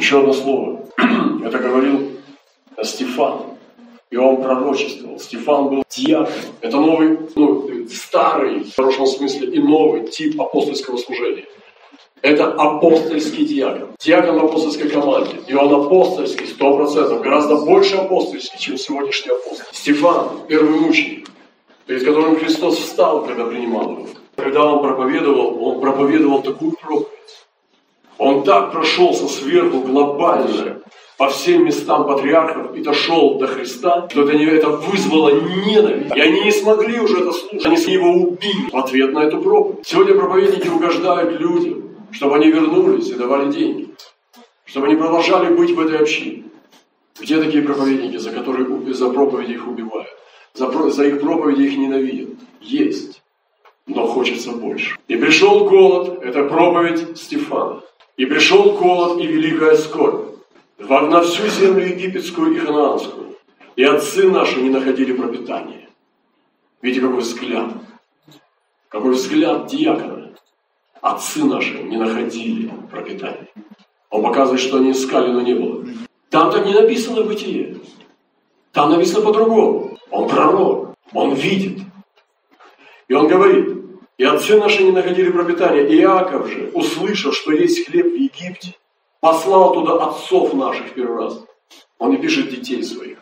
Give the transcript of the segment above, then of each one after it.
Еще одно слово. Это говорил Стефан. И он пророчествовал. Стефан был диакон. Это новый, ну, старый, в хорошем смысле, и новый тип апостольского служения. Это апостольский диакон. Диакон в апостольской команде. И он апостольский, сто процентов, гораздо больше апостольский, чем сегодняшний апостол. Стефан, первый мученик, перед которым Христос встал, когда принимал его. Когда он проповедовал, он проповедовал такую проповедь. Он так прошелся сверху глобально по всем местам патриархов и дошел до Христа, что это, это вызвало ненависть. И они не смогли уже это слушать. Они его убили в ответ на эту проповедь. Сегодня проповедники угождают людям, чтобы они вернулись и давали деньги. Чтобы они продолжали быть в этой общине. Где такие проповедники, за которые за проповеди их убивают? За, за их проповеди их ненавидят? Есть. Но хочется больше. И пришел голод, это проповедь Стефана. И пришел голод и великая скорбь на всю землю египетскую и ханаанскую. И отцы наши не находили пропитания. Видите, какой взгляд. Какой взгляд диакона. Отцы наши не находили пропитания. Он показывает, что они искали, но не было. Там так не написано бытие. Там написано по-другому. Он пророк. Он видит. И он говорит, и отцы наши не находили пропитания. Иаков же, услышав, что есть хлеб в Египте, послал туда отцов наших первый раз. Он не пишет детей своих,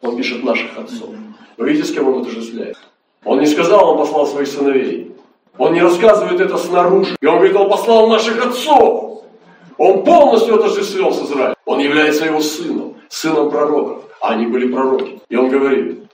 он пишет наших отцов. Вы видите, с кем он отождествляет? Он не сказал, он послал своих сыновей. Он не рассказывает это снаружи. И он говорит, он послал наших отцов. Он полностью отождествлен с Израилем. Он является его сыном, сыном пророков. А они были пророки. И он говорит,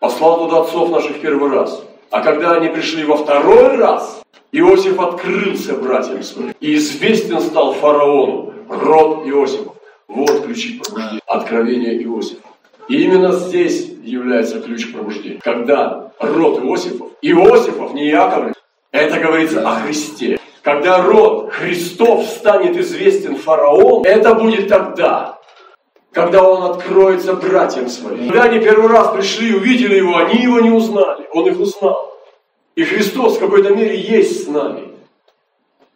послал туда отцов наших первый раз. А когда они пришли во второй раз, Иосиф открылся братьям своим. И известен стал фараону, род Иосифов. Вот ключи пробуждения. Откровение Иосифа. И именно здесь является ключ к пробуждению. Когда род Иосифов, Иосифов, не Яков, это говорится о Христе. Когда род Христов станет известен фараон, это будет тогда, когда он откроется братьям своим. Когда они первый раз пришли и увидели его, они его не узнали, он их узнал. И Христос в какой-то мере есть с нами.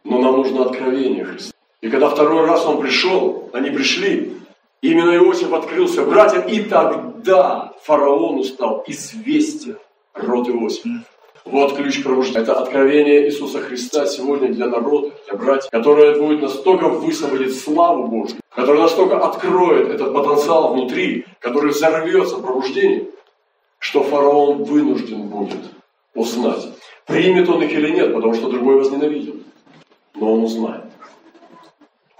Но нам нужно откровение Христа. И когда второй раз он пришел, они пришли, именно Иосиф открылся братьям, и тогда фараону стал известен род Иосифа. Вот ключ пробуждения. Это откровение Иисуса Христа сегодня для народа, для братьев, которое будет настолько высвободить славу Божью, которое настолько откроет этот потенциал внутри, который взорвется пробуждением, что фараон вынужден будет узнать, примет он их или нет, потому что другой возненавидел. Но он узнает.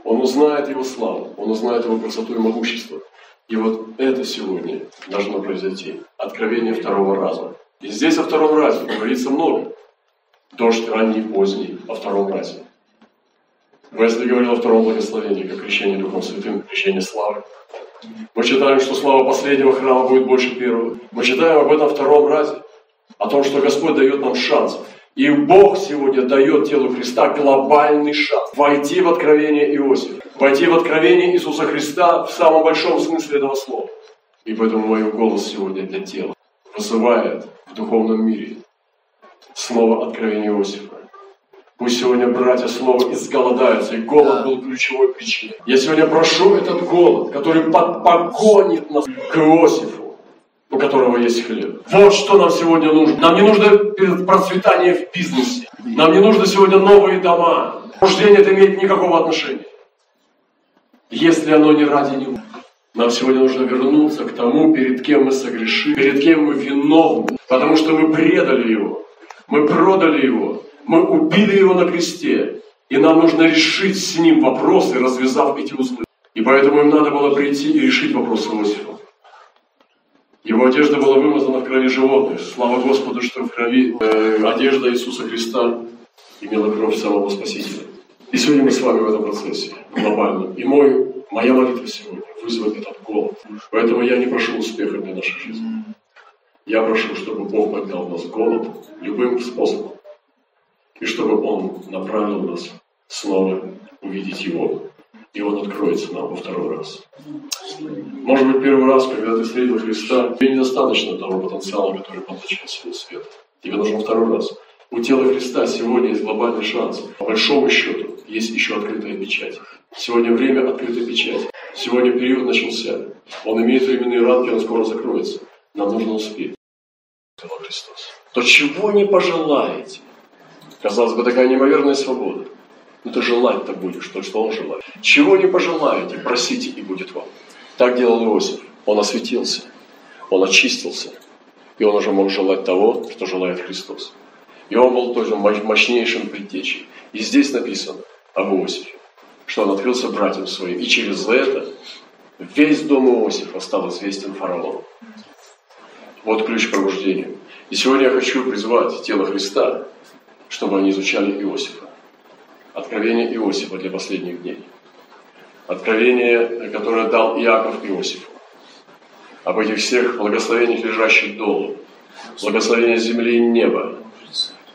Он узнает его славу, он узнает его красоту и могущество. И вот это сегодня должно произойти. Откровение второго раза. И здесь о втором разе говорится много. Дождь ранний поздний о втором разе. Весли говорил о втором благословении, как крещение Духом Святым, крещение славы. Мы читаем, что слава последнего храма будет больше первого. Мы читаем об этом втором разе, о том, что Господь дает нам шанс и Бог сегодня дает телу Христа глобальный шанс войти в откровение Иосифа, войти в откровение Иисуса Христа в самом большом смысле этого слова. И поэтому мой голос сегодня для тела вызывает в духовном мире слово откровения Иосифа. Пусть сегодня братья снова изголодаются, и голод был ключевой причиной. Я сегодня прошу этот голод, который погонит нас к Иосифу, у которого есть хлеб. Вот что нам сегодня нужно. Нам не нужно процветание в бизнесе. Нам не нужно сегодня новые дома. Рождение это имеет никакого отношения. Если оно не ради него. Нам сегодня нужно вернуться к тому, перед кем мы согрешили, перед кем мы виновны, потому что мы предали его, мы продали его, мы убили его на кресте, и нам нужно решить с ним вопросы, развязав эти узлы. И поэтому им надо было прийти и решить вопрос Иосифа. Его одежда была вымазана в крови животных. Слава Господу, что в крови э, одежда Иисуса Христа имела кровь самого Спасителя. И сегодня мы с вами в этом процессе, глобально. И мой, моя молитва сегодня вызвать этот голод. Поэтому я не прошу успеха для нашей жизни. Я прошу, чтобы Бог поднял в нас голод любым способом. И чтобы Он направил нас снова увидеть Его и Он откроется нам во второй раз. Может быть, первый раз, когда ты встретил Христа, тебе недостаточно того потенциала, который поглощен силу света. Тебе нужен второй раз. У тела Христа сегодня есть глобальный шанс. По большому счету, есть еще открытая печать. Сегодня время открытой печати. Сегодня период начался. Он имеет временные рамки, он скоро закроется. Нам нужно успеть. Христос. То чего не пожелаете? Казалось бы, такая неимоверная свобода. Но ты желать-то будешь, то, что он желает. Чего не пожелаете, просите, и будет вам. Так делал Иосиф. Он осветился, он очистился, и он уже мог желать того, что желает Христос. И он был тоже мощнейшим предтечей. И здесь написано об Иосифе, что он открылся братьям своим. И через это весь дом Иосифа стал известен фараону. Вот ключ к пробуждению. И сегодня я хочу призвать тело Христа, чтобы они изучали Иосифа. Откровение Иосифа для последних дней. Откровение, которое дал Иаков Иосифу. Об этих всех благословениях, лежащих долу. Благословение земли и неба.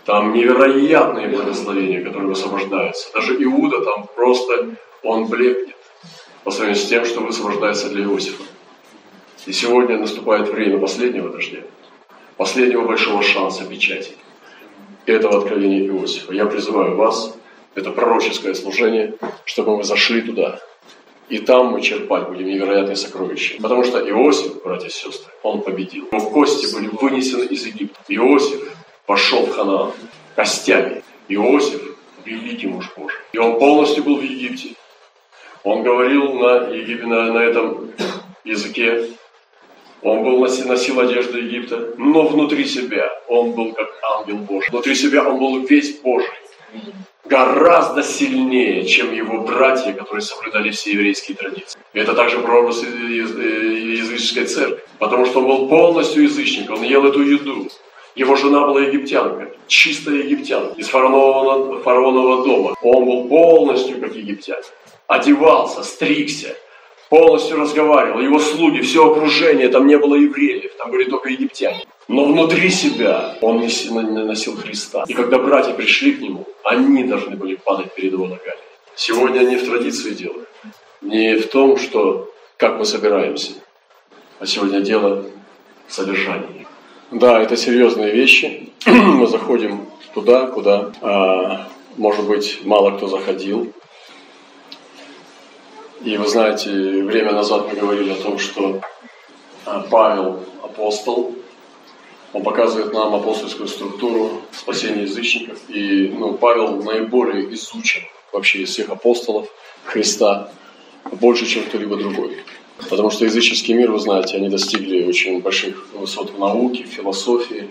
Там невероятные благословения, которые высвобождаются. Даже Иуда там просто, он блекнет по сравнению с тем, что высвобождается для Иосифа. И сегодня наступает время последнего дождя, последнего большого шанса печати. Этого откровения Иосифа. Я призываю вас, это пророческое служение, чтобы мы зашли туда. И там мы черпать будем невероятные сокровища. Потому что Иосиф, братья и сестры, он победил. Его кости были вынесены из Египта. Иосиф пошел в Ханаан костями. Иосиф – великий муж Божий. И он полностью был в Египте. Он говорил на, на, на этом языке он был, носил одежду Египта, но внутри себя он был как ангел Божий. Внутри себя он был весь Божий. Гораздо сильнее, чем его братья, которые соблюдали все еврейские традиции. Это также прообраз языческой церкви. Потому что он был полностью язычник, он ел эту еду. Его жена была египтянка, чистая египтянка, из фараонового, фараонового дома. Он был полностью как египтянин. Одевался, стригся, полностью разговаривал, его слуги, все окружение, там не было евреев, там были только египтяне. Но внутри себя он носил Христа. И когда братья пришли к нему, они должны были падать перед его ногами. Сегодня не в традиции дело, не в том, что как мы собираемся, а сегодня дело в содержании. Да, это серьезные вещи. мы заходим туда, куда, а, может быть, мало кто заходил. И вы знаете, время назад мы говорили о том, что а, Павел апостол, он показывает нам апостольскую структуру спасения язычников. И ну, Павел наиболее изучен вообще из всех апостолов Христа, больше, чем кто-либо другой. Потому что языческий мир, вы знаете, они достигли очень больших высот в науке, в философии,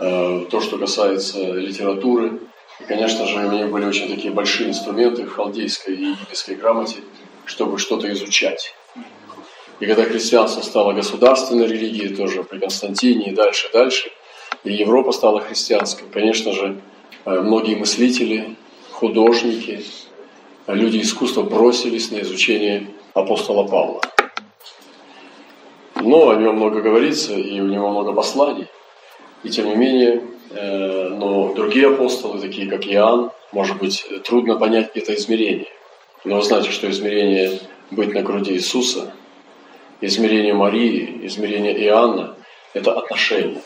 э, то, что касается литературы. И, конечно же, у них были очень такие большие инструменты в халдейской и египетской грамоте – чтобы что-то изучать. И когда христианство стало государственной религией, тоже при Константине и дальше, дальше, и Европа стала христианской, конечно же, э, многие мыслители, художники, люди искусства бросились на изучение апостола Павла. Но о нем много говорится, и у него много посланий. И тем не менее, э, но другие апостолы, такие как Иоанн, может быть, трудно понять это измерение. Но вы знаете, что измерение быть на груди Иисуса, измерение Марии, измерение Иоанна – это отношения.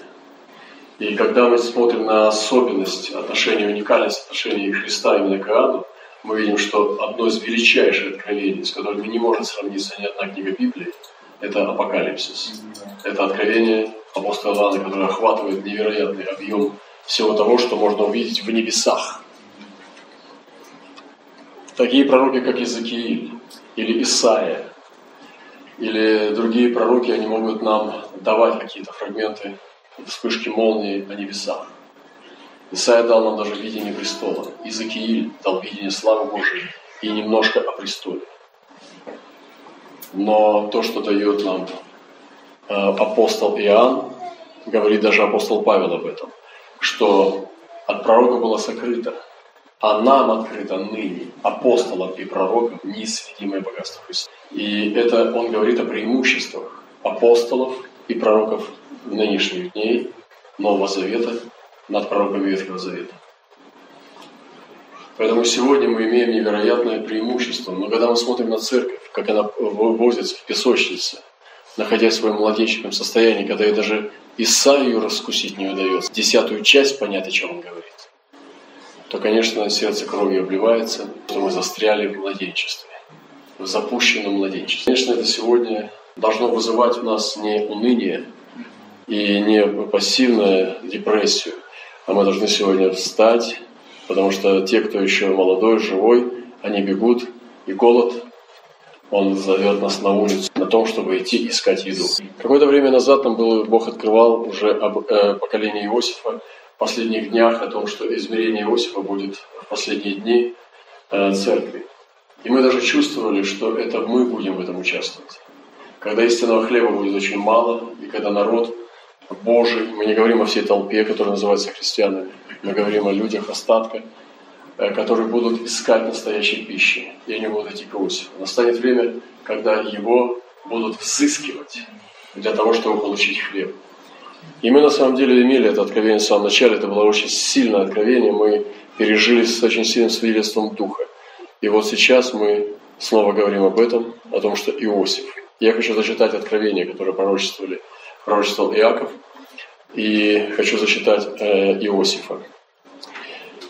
И когда мы смотрим на особенность отношений, уникальность отношений Христа именно к Иоанну, мы видим, что одно из величайших откровений, с которыми не может сравниться ни одна книга Библии, это Апокалипсис. Это откровение апостола Иоанна, которое охватывает невероятный объем всего того, что можно увидеть в небесах. Такие пророки, как Иезекииль или Исаия, или другие пророки, они могут нам давать какие-то фрагменты вспышки молнии о небесах. Исаия дал нам даже видение престола. Иезекииль дал видение славы Божией и немножко о престоле. Но то, что дает нам э, апостол Иоанн, говорит даже апостол Павел об этом, что от пророка было сокрыто, а нам открыто ныне, апостолам и пророкам, неисследимое богатство Христа. И это он говорит о преимуществах апостолов и пророков нынешних дней Нового Завета над пророками Ветхого Завета. Поэтому сегодня мы имеем невероятное преимущество. Но когда мы смотрим на церковь, как она возится в песочнице, находясь в своем младенческом состоянии, когда ей даже Исаию раскусить не удается, десятую часть понять, о чем он говорит то, конечно, сердце кровью обливается, что мы застряли в младенчестве, в запущенном младенчестве. Конечно, это сегодня должно вызывать у нас не уныние и не пассивную депрессию, а мы должны сегодня встать, потому что те, кто еще молодой, живой, они бегут, и голод, он зовет нас на улицу, на том, чтобы идти искать еду. Какое-то время назад нам был, Бог открывал уже об э, поколении Иосифа, последних днях, о том, что измерение Иосифа будет в последние дни э, церкви. И мы даже чувствовали, что это мы будем в этом участвовать. Когда истинного хлеба будет очень мало, и когда народ Божий, мы не говорим о всей толпе, которая называется христианами, мы говорим о людях остатка, э, которые будут искать настоящей пищи, и они будут идти к Иосифу. Настанет время, когда его будут взыскивать для того, чтобы получить хлеб. И мы на самом деле имели это откровение в самом начале, это было очень сильное откровение, мы пережили с очень сильным свидетельством Духа. И вот сейчас мы снова говорим об этом, о том, что Иосиф. Я хочу зачитать откровение, которое пророчествовали, пророчествовал Иаков, и хочу зачитать э, Иосифа.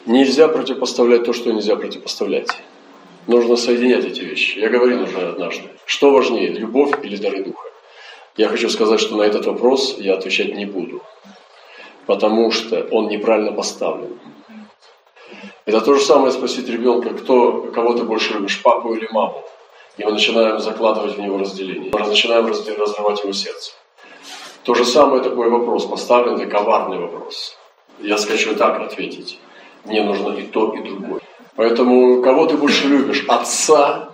Нельзя противопоставлять то, что нельзя противопоставлять. Нужно соединять эти вещи. Я говорил уже однажды. Что важнее, любовь или дары Духа? Я хочу сказать, что на этот вопрос я отвечать не буду, потому что он неправильно поставлен. Это то же самое спросить ребенка, кто, кого ты больше любишь, папу или маму. И мы начинаем закладывать в него разделение. Мы начинаем разрывать его сердце. То же самое такой вопрос, поставлен это коварный вопрос. Я скажу так ответить. Мне нужно и то, и другое. Поэтому кого ты больше любишь, отца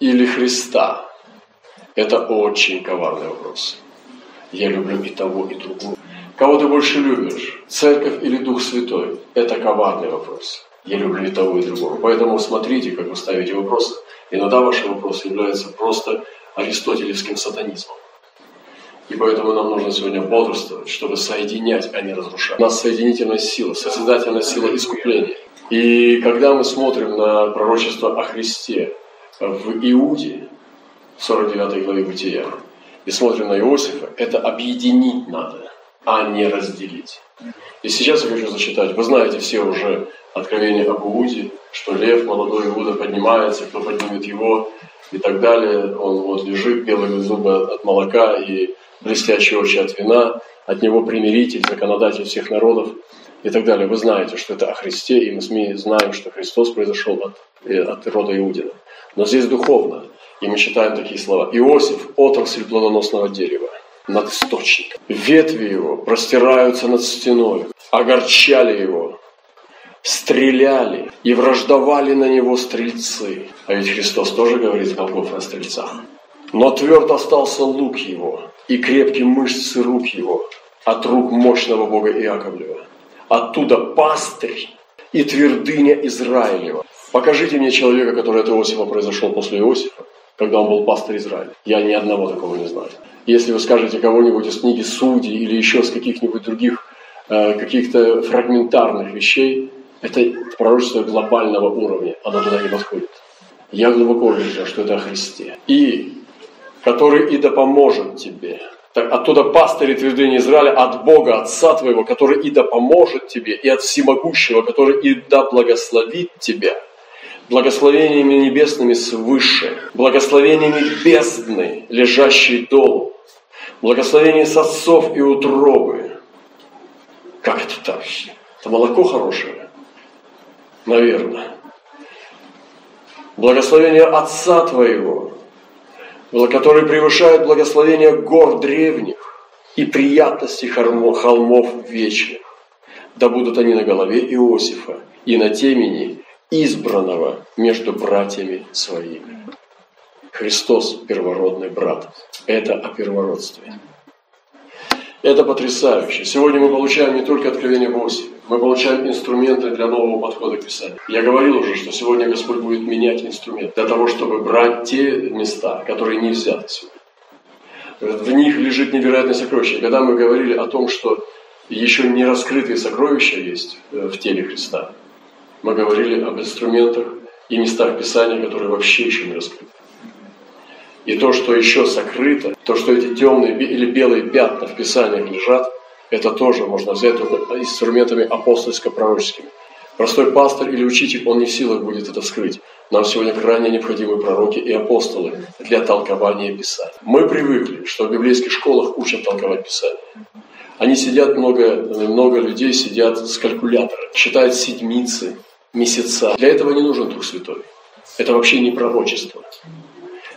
или Христа? Это очень коварный вопрос. Я люблю и того, и другого. Кого ты больше любишь? Церковь или Дух Святой? Это коварный вопрос. Я люблю и того, и другого. Поэтому смотрите, как вы ставите вопросы. Иногда ваши вопросы являются просто аристотелевским сатанизмом. И поэтому нам нужно сегодня бодрствовать, чтобы соединять, а не разрушать. У нас соединительная сила, созидательная сила искупления. И когда мы смотрим на пророчество о Христе в Иуде, 49 главе Бытия, и смотрим на Иосифа, это объединить надо, а не разделить. И сейчас я хочу зачитать. Вы знаете все уже откровение об Иуде, что лев, молодой Иуда поднимается, кто поднимет его и так далее. Он вот лежит, белые зубы от молока и блестящие очи от вина, от него примиритель, законодатель всех народов и так далее. Вы знаете, что это о Христе, и мы знаем, что Христос произошел от, э, от рода Иудина. Но здесь духовно – и мы читаем такие слова. Иосиф – отрасль плодоносного дерева над источником. Ветви его простираются над стеной, огорчали его, стреляли и враждовали на него стрельцы. А ведь Христос тоже говорит Голгоф о стрельцах. Но тверд остался лук его и крепкие мышцы рук его от рук мощного Бога Иаковлева. Оттуда пастырь и твердыня Израилева. Покажите мне человека, который от Иосифа произошел после Иосифа, когда он был пастор Израиля. Я ни одного такого не знаю. Если вы скажете кого-нибудь из книги Судей или еще с каких-нибудь других э, каких-то фрагментарных вещей, это пророчество глобального уровня, оно туда не подходит. Я глубоко уверен, что это о Христе. И который и да поможет тебе. Так, оттуда пастырь и твердыни Израиля от Бога, Отца твоего, который и да поможет тебе, и от Всемогущего, который и да благословит тебя – благословениями небесными свыше, благословениями бездны, лежащей долу, благословение с отцов и утробы. Как это так? Это молоко хорошее? Наверное. Благословение Отца Твоего, который превышает благословение гор древних и приятности холмов вечных. Да будут они на голове Иосифа и на темени избранного между братьями своими. Христос – первородный брат. Это о первородстве. Это потрясающе. Сегодня мы получаем не только откровение Иосифе, мы получаем инструменты для нового подхода к Писанию. Я говорил уже, что сегодня Господь будет менять инструмент для того, чтобы брать те места, которые не взяты сегодня. В них лежит невероятное сокровище. когда мы говорили о том, что еще не раскрытые сокровища есть э, в теле Христа, мы говорили об инструментах и местах Писания, которые вообще еще не раскрыты. И то, что еще сокрыто, то, что эти темные или белые пятна в Писаниях лежат, это тоже можно взять инструментами апостольско-пророческими. Простой пастор или учитель, он не в силах будет это скрыть. Нам сегодня крайне необходимы пророки и апостолы для толкования Писания. Мы привыкли, что в библейских школах учат толковать Писание. Они сидят, много, много людей сидят с калькулятором, считают седмицы, месяца. Для этого не нужен Дух Святой. Это вообще не пророчество.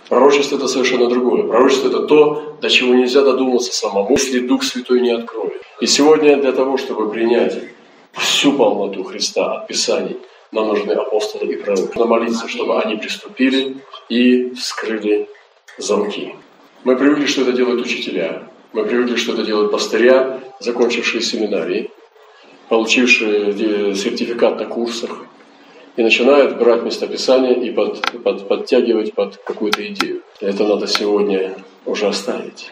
Пророчество – это совершенно другое. Пророчество – это то, до чего нельзя додуматься самому, если Дух Святой не откроет. И сегодня для того, чтобы принять всю полноту Христа от Писаний, нам нужны апостолы и пророки. Нужно молиться, чтобы они приступили и вскрыли замки. Мы привыкли, что это делают учителя. Мы привыкли, что это делают пастыря, закончившие семинарии, получившие сертификат на курсах, и начинают брать местописание и под, под, подтягивать под какую-то идею. Это надо сегодня уже оставить.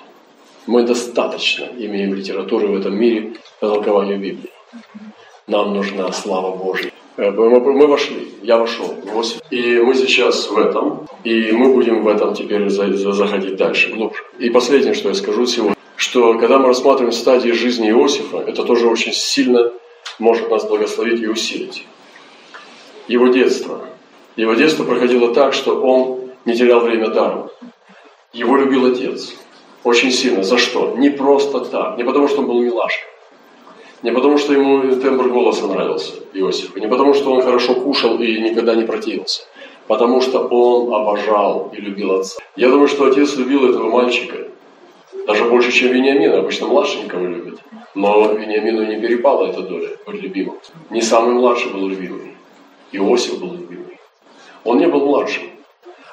Мы достаточно имеем литературы в этом мире по толкованию Библии. Нам нужна слава Божья. Э, мы вошли, я вошел в 8. И мы сейчас в этом, и мы будем в этом теперь заходить дальше, глубже. И последнее, что я скажу сегодня, что когда мы рассматриваем стадии жизни Иосифа, это тоже очень сильно может нас благословить и усилить. Его детство. Его детство проходило так, что он не терял время даром. Его любил отец. Очень сильно. За что? Не просто так. Не потому, что он был милашка. Не потому, что ему тембр голоса нравился, Иосифу. Не потому, что он хорошо кушал и никогда не противился. Потому что он обожал и любил отца. Я думаю, что отец любил этого мальчика даже больше, чем Вениамина. Обычно младшенького любят. Но Вениамину не перепала эта доля быть любимым. Не самый младший был любимый. Иосиф был любимый. Он не был младшим.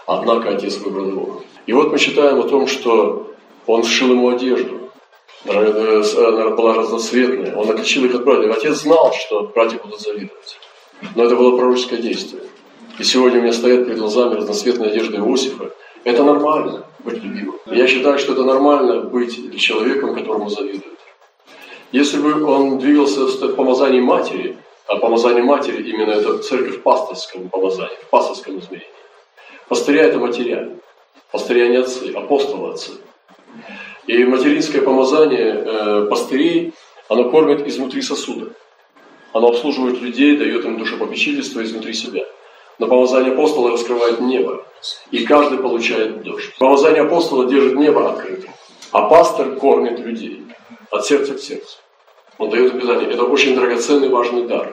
Однако отец выбрал его. И вот мы читаем о том, что он сшил ему одежду. Э, она была разноцветная. Он отличил их от братьев. Отец знал, что братья будут завидовать. Но это было пророческое действие. И сегодня у меня стоят перед глазами разноцветная одежда Иосифа. Это нормально быть любимым. Я считаю, что это нормально быть человеком, которому завидуют. Если бы он двигался в помазании матери, а помазание матери именно это церковь в пасторском помазании, в пасторском измерении. Пастыря это матеря, пастыря не отцы, апостолы отцы. И материнское помазание э, пастырей, оно кормит изнутри сосуда. Оно обслуживает людей, дает им душепопечительство изнутри себя. Но помазание апостола раскрывает небо, и каждый получает дождь. Помазание апостола держит небо открытым, а пастор кормит людей от сердца к сердцу. Он дает обязание. Это очень драгоценный, важный дар.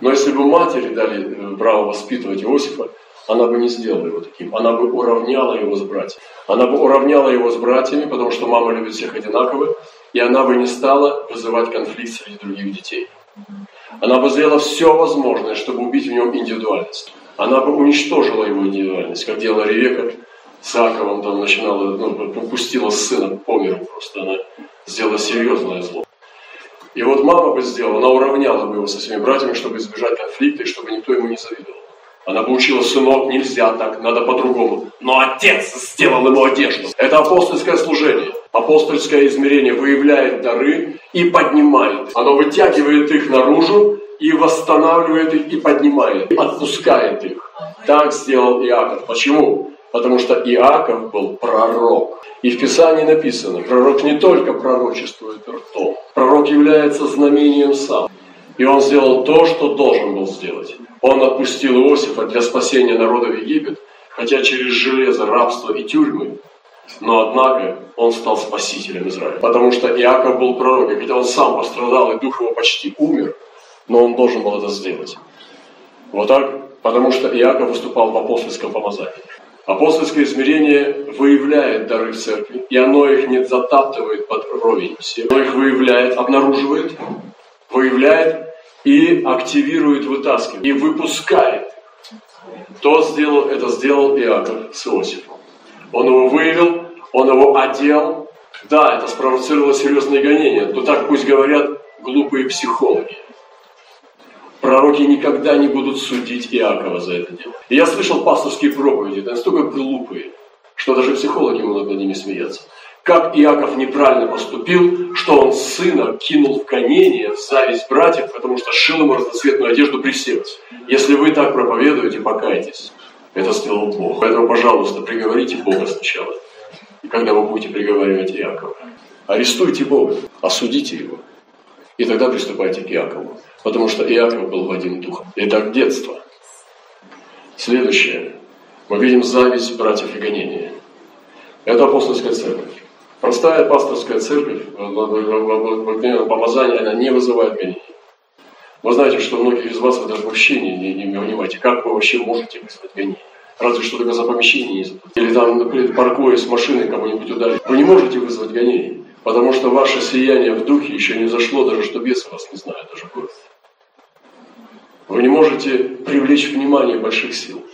Но если бы матери дали э, право воспитывать Иосифа, она бы не сделала его таким. Она бы уравняла его с братьями. Она бы уравняла его с братьями, потому что мама любит всех одинаково, и она бы не стала вызывать конфликт среди других детей. Она бы сделала все возможное, чтобы убить в нем индивидуальность. Она бы уничтожила его индивидуальность, как делала Ревека с Аковом, там начинала, ну, пустила сына по миру просто. Она сделала серьезное зло. И вот мама бы сделала, она уравняла бы его со своими братьями, чтобы избежать конфликта и чтобы никто ему не завидовал. Она бы учила, сынок, нельзя так, надо по-другому. Но отец сделал ему одежду. Это апостольское служение. Апостольское измерение выявляет дары и поднимает. Оно вытягивает их наружу и восстанавливает их и поднимает. Отпускает их. Так сделал Иаков. Почему? Потому что Иаков был пророк. И в Писании написано, пророк не только пророчествует ртом, пророк является знамением сам. И он сделал то, что должен был сделать. Он отпустил Иосифа для спасения народа в Египет, хотя через железо, рабство и тюрьмы. Но однако он стал спасителем Израиля. Потому что Иаков был пророк, и хотя он сам пострадал, и дух его почти умер, но он должен был это сделать. Вот так, потому что Иаков выступал в апостольском помазании. Апостольское измерение выявляет дары в церкви, и оно их не затаптывает под ровень. Оно их выявляет, обнаруживает, выявляет и активирует, вытаскивает, и выпускает. Кто сделал, это сделал Иаков с Иосифом. Он его выявил, он его одел. Да, это спровоцировало серьезные гонения, но так пусть говорят глупые психологи. Пророки никогда не будут судить Иакова за это дело. И я слышал пасторские проповеди, это настолько глупые, что даже психологи могут над ними смеяться. Как Иаков неправильно поступил, что он сына кинул в гонение, в зависть братьев, потому что шил ему разноцветную одежду при сердце. Если вы так проповедуете, покайтесь. Это сделал Бог. Поэтому, пожалуйста, приговорите Бога сначала. И когда вы будете приговаривать Иакова, арестуйте Бога, осудите его. И тогда приступайте к Иакову. Потому что Иаков был в один дух. Итак, детство. Следующее. Мы видим зависть братьев и гонения. Это апостольская церковь. Простая пасторская церковь, в помазании, она не вызывает гонений. Вы знаете, что многие из вас вы даже вообще не, не, не понимаете, как вы вообще можете вызвать гонение. Разве что только за помещение не заплатить. Или там, например, с машиной кому-нибудь ударить. Вы не можете вызвать гонение, потому что ваше сияние в духе еще не зашло, даже что бесы вас не знают, даже город. Вы не можете привлечь внимание больших сил.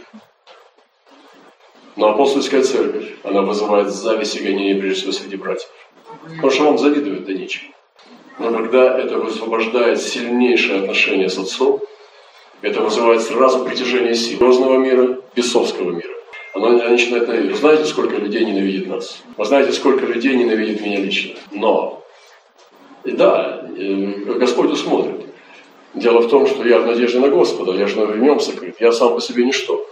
Но апостольская церковь, она вызывает зависть и гонение прежде всего среди братьев. Потому что вам завидуют да нечем. Но когда это высвобождает сильнейшее отношение с Отцом, это вызывает сразу притяжение сил грозного мира, бесовского мира. Оно начинает ненавидеть. Вы знаете, сколько людей ненавидит нас? Вы знаете, сколько людей ненавидит меня лично? Но, и да, э, Господь усмотрит. Дело в том, что я в надежде на Господа, я же в нем сокрыт, я сам по себе ничто.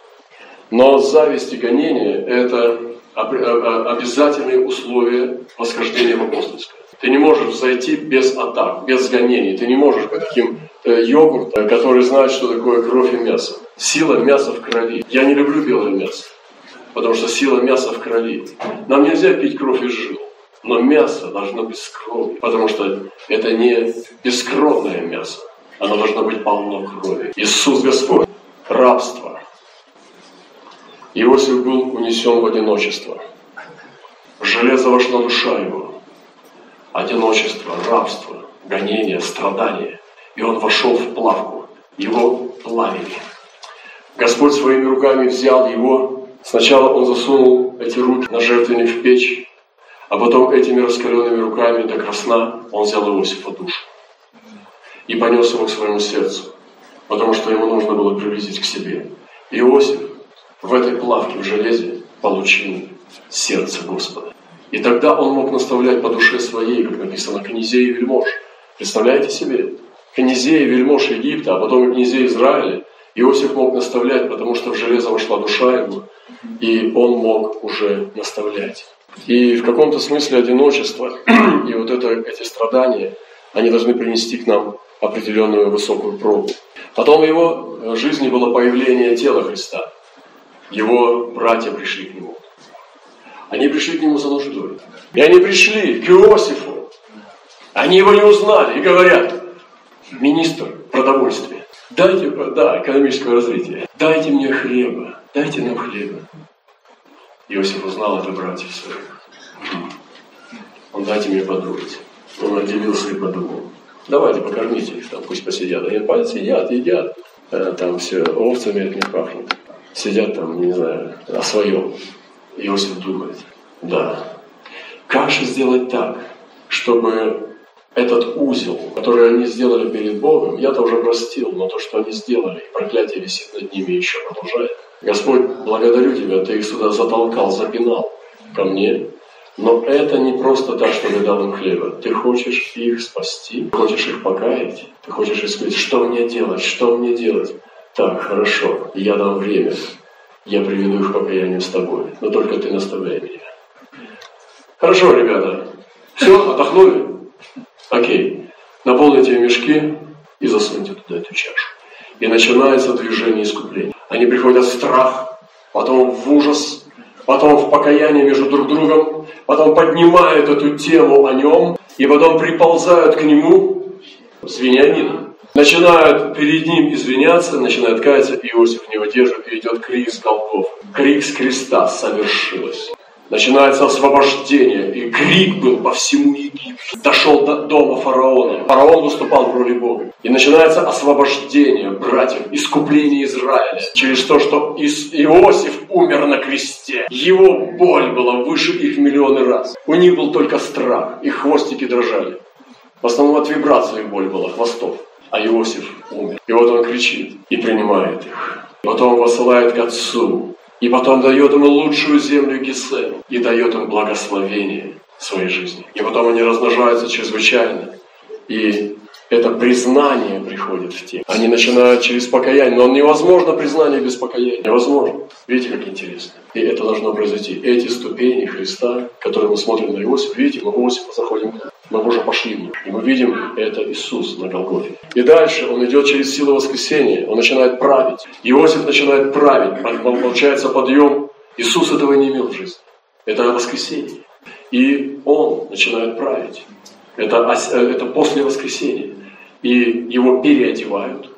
Но зависть и гонение – это обязательные условия восхождения в апостольское. Ты не можешь зайти без атак, без гонений. Ты не можешь быть таким э, йогуртом, который знает, что такое кровь и мясо. Сила мяса в крови. Я не люблю белое мясо, потому что сила мяса в крови. Нам нельзя пить кровь из жил. Но мясо должно быть с кровью, потому что это не бескровное мясо. Оно должно быть полно крови. Иисус Господь. Рабство. Иосиф был унесен в одиночество. Железо вошла душа его одиночество, рабство, гонение, страдания. И он вошел в плавку. Его плавили. Господь своими руками взял его. Сначала он засунул эти руки на жертвенник в печь, а потом этими раскаленными руками до красна он взял Иосифа душу понес его к своему сердцу, потому что ему нужно было приблизить к себе. Иосиф в этой плавке в железе получил сердце Господа. И тогда он мог наставлять по душе своей, как написано, князей и вельмож. Представляете себе? Князей и вельмож Египта, а потом и князей Израиля. Иосиф мог наставлять, потому что в железо вошла душа его, и он мог уже наставлять. И в каком-то смысле одиночество и вот это, эти страдания, они должны принести к нам определенную высокую пробу. Потом в его жизни было появление тела Христа. Его братья пришли к нему. Они пришли к нему за нуждой. И они пришли к Иосифу. Они его не узнали и говорят, министр продовольствия, дайте, да, экономического развития, дайте мне хлеба, дайте нам хлеба. Иосиф узнал это братьев своих. Он дайте мне подумать. Он отделился и подумал. Давайте покормите их там, пусть посидят. Они сидят, едят. Э, там все овцами от них пахнет. Сидят там, не знаю, о своем. Иосиф думает, да, как же сделать так, чтобы этот узел, который они сделали перед Богом, я-то уже простил, но то, что они сделали, проклятие висит над ними еще продолжает. Господь, благодарю Тебя, Ты их сюда затолкал, запинал ко мне, но это не просто так, что ты дал им хлеба. Ты хочешь их спасти, хочешь их покаять, ты хочешь их что мне делать, что мне делать. Так, хорошо, я дам время, я приведу их к с тобой, но только ты наставляй меня. Хорошо, ребята, все, отдохнули? Окей, наполните мешки и засуньте туда эту чашу. И начинается движение искупления. Они приходят в страх, потом в ужас, потом в покаяние между друг другом, потом поднимают эту тему о нем, и потом приползают к нему с Вениамином. Начинают перед ним извиняться, начинают каяться, Иосиф не выдерживает, и идет крик с голгов. Крик с креста совершилось. Начинается освобождение, и крик был по всему Египту. Дошел до дома фараона. Фараон выступал в роли Бога. И начинается освобождение братьев, искупление Израиля. Через то, что Иосиф умер на кресте. Его боль была выше их миллионы раз. У них был только страх, их хвостики дрожали. В основном от вибрации боль была, хвостов а Иосиф умер. И вот он кричит и принимает их. Потом посылает к отцу, и потом дает ему лучшую землю Гесем, и дает им благословение своей жизни. И потом они размножаются чрезвычайно. И это признание приходит в тех. Они начинают через покаяние, но невозможно признание без покаяния. Невозможно. Видите, как интересно. И это должно произойти. Эти ступени Христа, которые мы смотрим на Иосифа, видите, мы в Иосифа заходим Мы уже пошли. И мы видим, это Иисус на Голгофе. И дальше он идет через силу воскресения. Он начинает править. Иосиф начинает править. Получается подъем. Иисус этого не имел в жизни. Это воскресенье. И он начинает править. Это, это после воскресения. И его переодевают.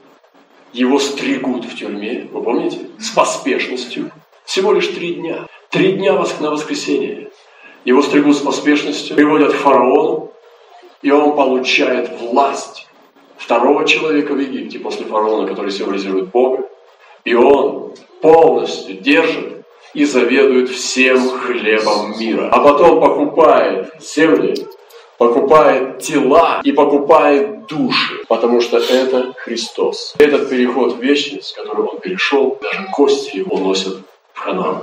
Его стригут в тюрьме. Вы помните? С поспешностью. Всего лишь три дня. Три дня на воскресенье. Его стригут с поспешностью, приводят к фараону, и он получает власть второго человека в Египте после фараона, который символизирует Бога. И он полностью держит и заведует всем хлебом мира. А потом покупает земли, покупает тела и покупает души, потому что это Христос. Этот переход в вечность, который он перешел, даже кости его носят в Ханаан.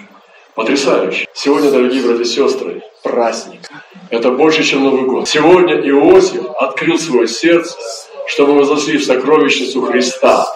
Потрясающе. Сегодня, дорогие братья и сестры, праздник. Это больше, чем Новый год. Сегодня Иосиф открыл свое сердце, чтобы мы в сокровищницу Христа.